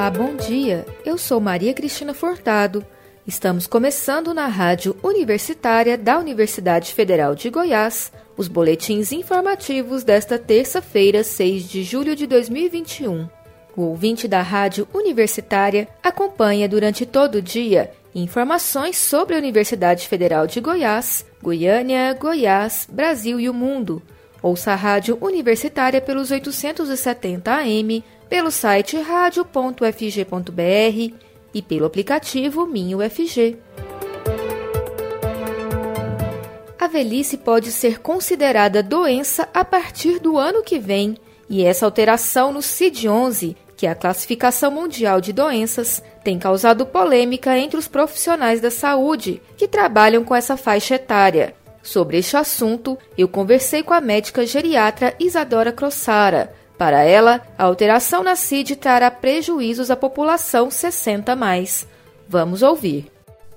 Olá, bom dia. Eu sou Maria Cristina Furtado. Estamos começando na Rádio Universitária da Universidade Federal de Goiás os boletins informativos desta terça-feira, 6 de julho de 2021. O ouvinte da Rádio Universitária acompanha durante todo o dia informações sobre a Universidade Federal de Goiás, Goiânia, Goiás, Brasil e o mundo. Ouça a Rádio Universitária pelos 870 AM, pelo site radio.fg.br e pelo aplicativo Minho FG. A velhice pode ser considerada doença a partir do ano que vem, e essa alteração no CID-11, que é a classificação mundial de doenças, tem causado polêmica entre os profissionais da saúde que trabalham com essa faixa etária. Sobre este assunto, eu conversei com a médica geriatra Isadora Crossara. Para ela, a alteração na CID trará prejuízos à população 60 mais. Vamos ouvir.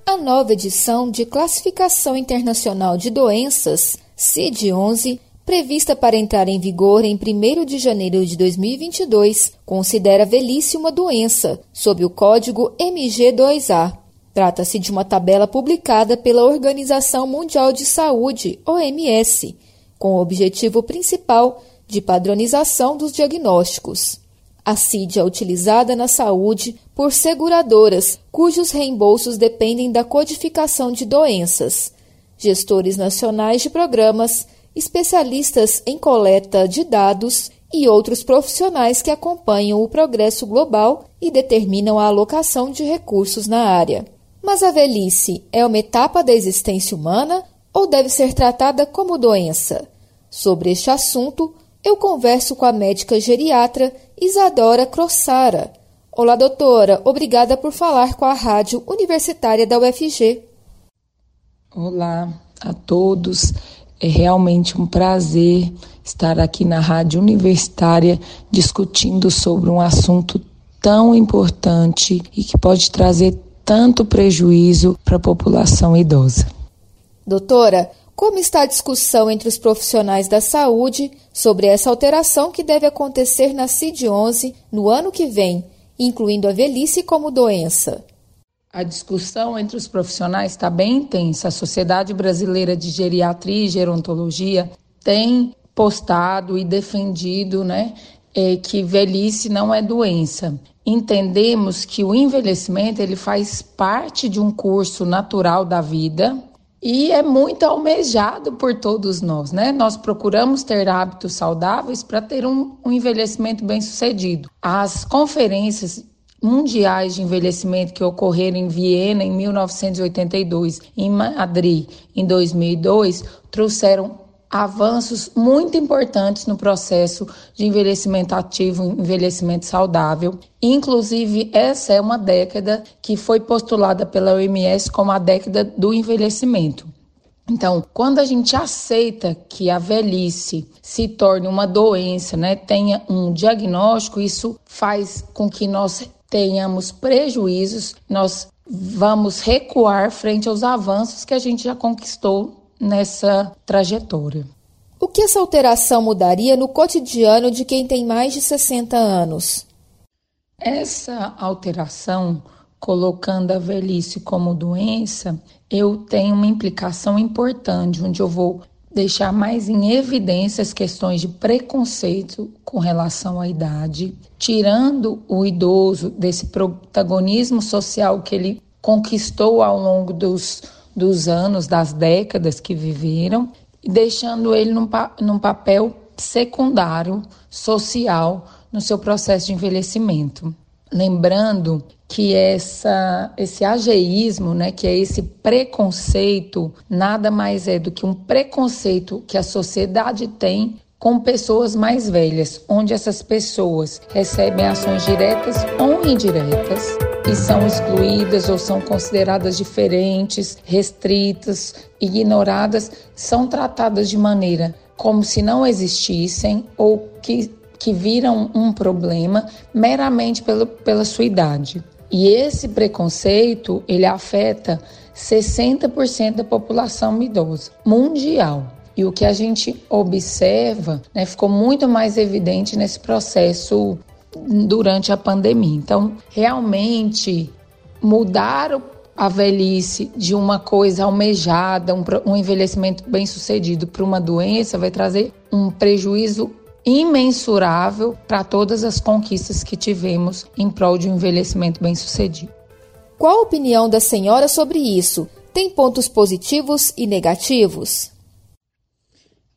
A nova edição de Classificação Internacional de Doenças, CID-11, prevista para entrar em vigor em 1 de janeiro de 2022, considera velhice uma doença, sob o código MG2A. Trata-se de uma tabela publicada pela Organização Mundial de Saúde, OMS, com o objetivo principal de padronização dos diagnósticos. A CID é utilizada na saúde por seguradoras cujos reembolsos dependem da codificação de doenças, gestores nacionais de programas, especialistas em coleta de dados e outros profissionais que acompanham o progresso global e determinam a alocação de recursos na área. Mas a velhice é uma etapa da existência humana ou deve ser tratada como doença? Sobre este assunto, eu converso com a médica geriatra Isadora Crossara. Olá, doutora. Obrigada por falar com a Rádio Universitária da UFG. Olá a todos. É realmente um prazer estar aqui na Rádio Universitária discutindo sobre um assunto tão importante e que pode trazer tanto prejuízo para a população idosa. Doutora, como está a discussão entre os profissionais da saúde sobre essa alteração que deve acontecer na CID-11 no ano que vem, incluindo a velhice como doença? A discussão entre os profissionais está bem intensa. A Sociedade Brasileira de Geriatria e Gerontologia tem postado e defendido né, é, que velhice não é doença. Entendemos que o envelhecimento ele faz parte de um curso natural da vida, e é muito almejado por todos nós, né? Nós procuramos ter hábitos saudáveis para ter um, um envelhecimento bem sucedido. As conferências mundiais de envelhecimento que ocorreram em Viena em 1982, em Madrid em 2002, trouxeram avanços muito importantes no processo de envelhecimento ativo, envelhecimento saudável. Inclusive, essa é uma década que foi postulada pela OMS como a década do envelhecimento. Então, quando a gente aceita que a velhice se torne uma doença, né, tenha um diagnóstico, isso faz com que nós tenhamos prejuízos, nós vamos recuar frente aos avanços que a gente já conquistou nessa trajetória. O que essa alteração mudaria no cotidiano de quem tem mais de 60 anos? Essa alteração, colocando a velhice como doença, eu tenho uma implicação importante, onde eu vou deixar mais em evidência as questões de preconceito com relação à idade, tirando o idoso desse protagonismo social que ele conquistou ao longo dos dos anos, das décadas que viveram, deixando ele num, num papel secundário, social, no seu processo de envelhecimento. Lembrando que essa, esse ageísmo, né, que é esse preconceito, nada mais é do que um preconceito que a sociedade tem com pessoas mais velhas, onde essas pessoas recebem ações diretas ou indiretas e são excluídas ou são consideradas diferentes, restritas, ignoradas, são tratadas de maneira como se não existissem ou que, que viram um problema meramente pelo, pela sua idade. E esse preconceito, ele afeta 60% da população idosa mundial. E o que a gente observa né, ficou muito mais evidente nesse processo durante a pandemia. Então, realmente mudar a velhice de uma coisa almejada, um, um envelhecimento bem sucedido para uma doença vai trazer um prejuízo imensurável para todas as conquistas que tivemos em prol de um envelhecimento bem sucedido. Qual a opinião da senhora sobre isso? Tem pontos positivos e negativos?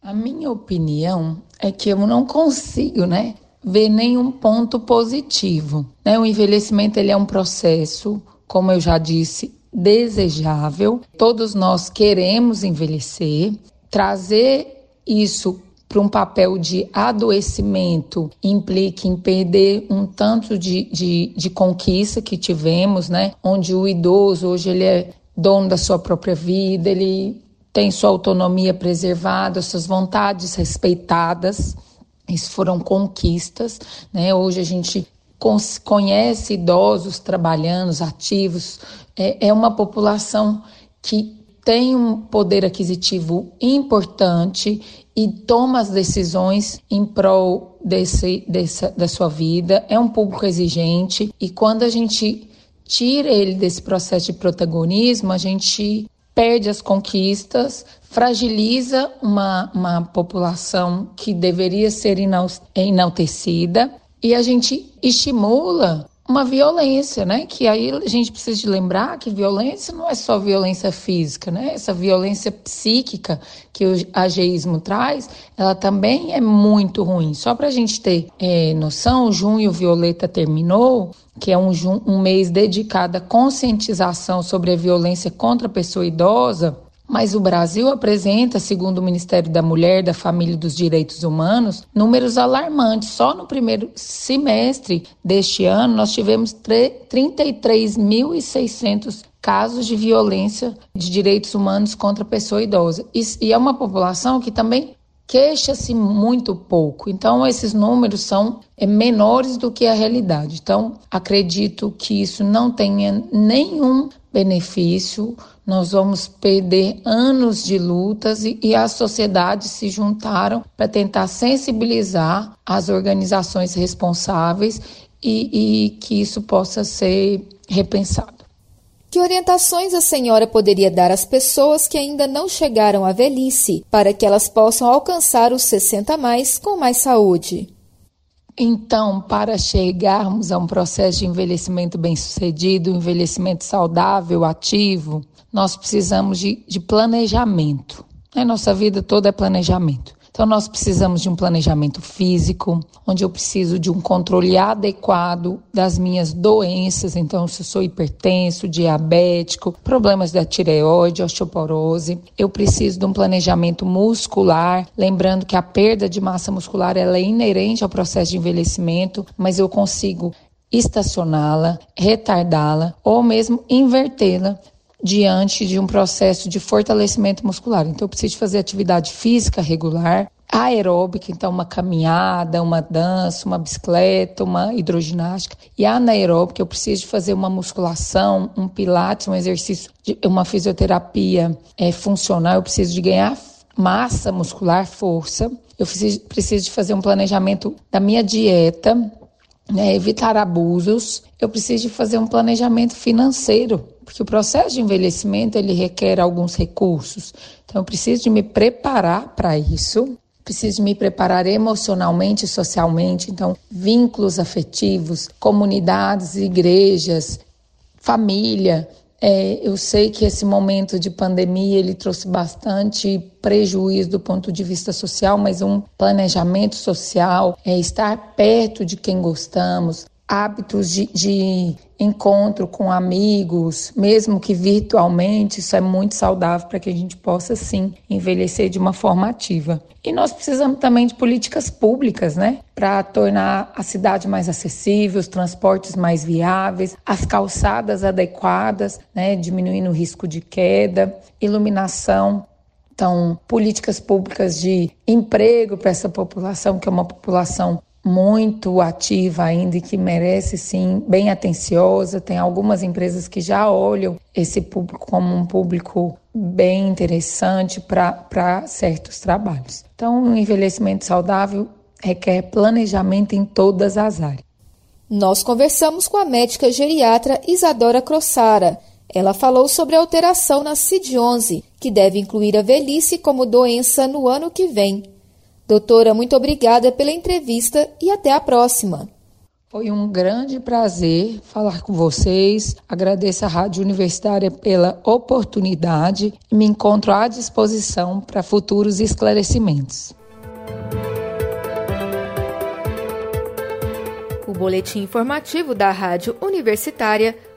A minha opinião é que eu não consigo, né, ver nenhum ponto positivo. Né? O envelhecimento ele é um processo, como eu já disse, desejável. Todos nós queremos envelhecer. Trazer isso para um papel de adoecimento implica em perder um tanto de, de, de, conquista que tivemos, né? Onde o idoso hoje ele é dono da sua própria vida, ele tem sua autonomia preservada, suas vontades respeitadas. Isso foram conquistas, né? Hoje a gente conhece idosos trabalhando, ativos. É, é uma população que tem um poder aquisitivo importante e toma as decisões em prol desse, dessa, da sua vida. É um público exigente e quando a gente tira ele desse processo de protagonismo, a gente perde as conquistas, fragiliza uma, uma população que deveria ser enaltecida e a gente estimula uma violência, né? Que aí a gente precisa de lembrar que violência não é só violência física, né? Essa violência psíquica que o ageísmo traz, ela também é muito ruim. Só para a gente ter é, noção, junho violeta terminou, que é um, um mês dedicado à conscientização sobre a violência contra a pessoa idosa. Mas o Brasil apresenta, segundo o Ministério da Mulher, da Família e dos Direitos Humanos, números alarmantes. Só no primeiro semestre deste ano, nós tivemos 33.600 casos de violência de direitos humanos contra pessoa idosa. E é uma população que também queixa-se muito pouco. Então, esses números são é, menores do que a realidade. Então, acredito que isso não tenha nenhum benefício. Nós vamos perder anos de lutas e, e as sociedades se juntaram para tentar sensibilizar as organizações responsáveis e, e que isso possa ser repensado. Que orientações a senhora poderia dar às pessoas que ainda não chegaram à velhice para que elas possam alcançar os 60 mais com mais saúde? Então, para chegarmos a um processo de envelhecimento bem-sucedido, envelhecimento saudável, ativo, nós precisamos de, de planejamento. A nossa vida toda é planejamento. Então, nós precisamos de um planejamento físico, onde eu preciso de um controle adequado das minhas doenças. Então, se eu sou hipertenso, diabético, problemas da tireoide, osteoporose, eu preciso de um planejamento muscular. Lembrando que a perda de massa muscular ela é inerente ao processo de envelhecimento, mas eu consigo estacioná-la, retardá-la ou mesmo invertê-la diante de um processo de fortalecimento muscular. Então, eu preciso fazer atividade física regular, aeróbica, então uma caminhada, uma dança, uma bicicleta, uma hidroginástica, e anaeróbica, eu preciso fazer uma musculação, um pilates, um exercício, uma fisioterapia é, funcional, eu preciso de ganhar massa muscular, força, eu preciso, preciso de fazer um planejamento da minha dieta, né, evitar abusos, eu preciso de fazer um planejamento financeiro, porque o processo de envelhecimento ele requer alguns recursos. Então eu preciso de me preparar para isso, preciso me preparar emocionalmente e socialmente, então vínculos afetivos, comunidades, igrejas, família. É, eu sei que esse momento de pandemia ele trouxe bastante prejuízo do ponto de vista social, mas um planejamento social, é estar perto de quem gostamos, hábitos de, de, encontro com amigos, mesmo que virtualmente, isso é muito saudável para que a gente possa sim envelhecer de uma forma ativa. E nós precisamos também de políticas públicas, né, para tornar a cidade mais acessível, os transportes mais viáveis, as calçadas adequadas, né, diminuindo o risco de queda, iluminação então, políticas públicas de emprego para essa população, que é uma população muito ativa ainda e que merece sim bem atenciosa. Tem algumas empresas que já olham esse público como um público bem interessante para certos trabalhos. Então, o envelhecimento saudável requer planejamento em todas as áreas. Nós conversamos com a médica geriatra Isadora Crossara. Ela falou sobre a alteração na CID-11, que deve incluir a velhice como doença no ano que vem. Doutora, muito obrigada pela entrevista e até a próxima. Foi um grande prazer falar com vocês. Agradeço à Rádio Universitária pela oportunidade e me encontro à disposição para futuros esclarecimentos. O boletim informativo da Rádio Universitária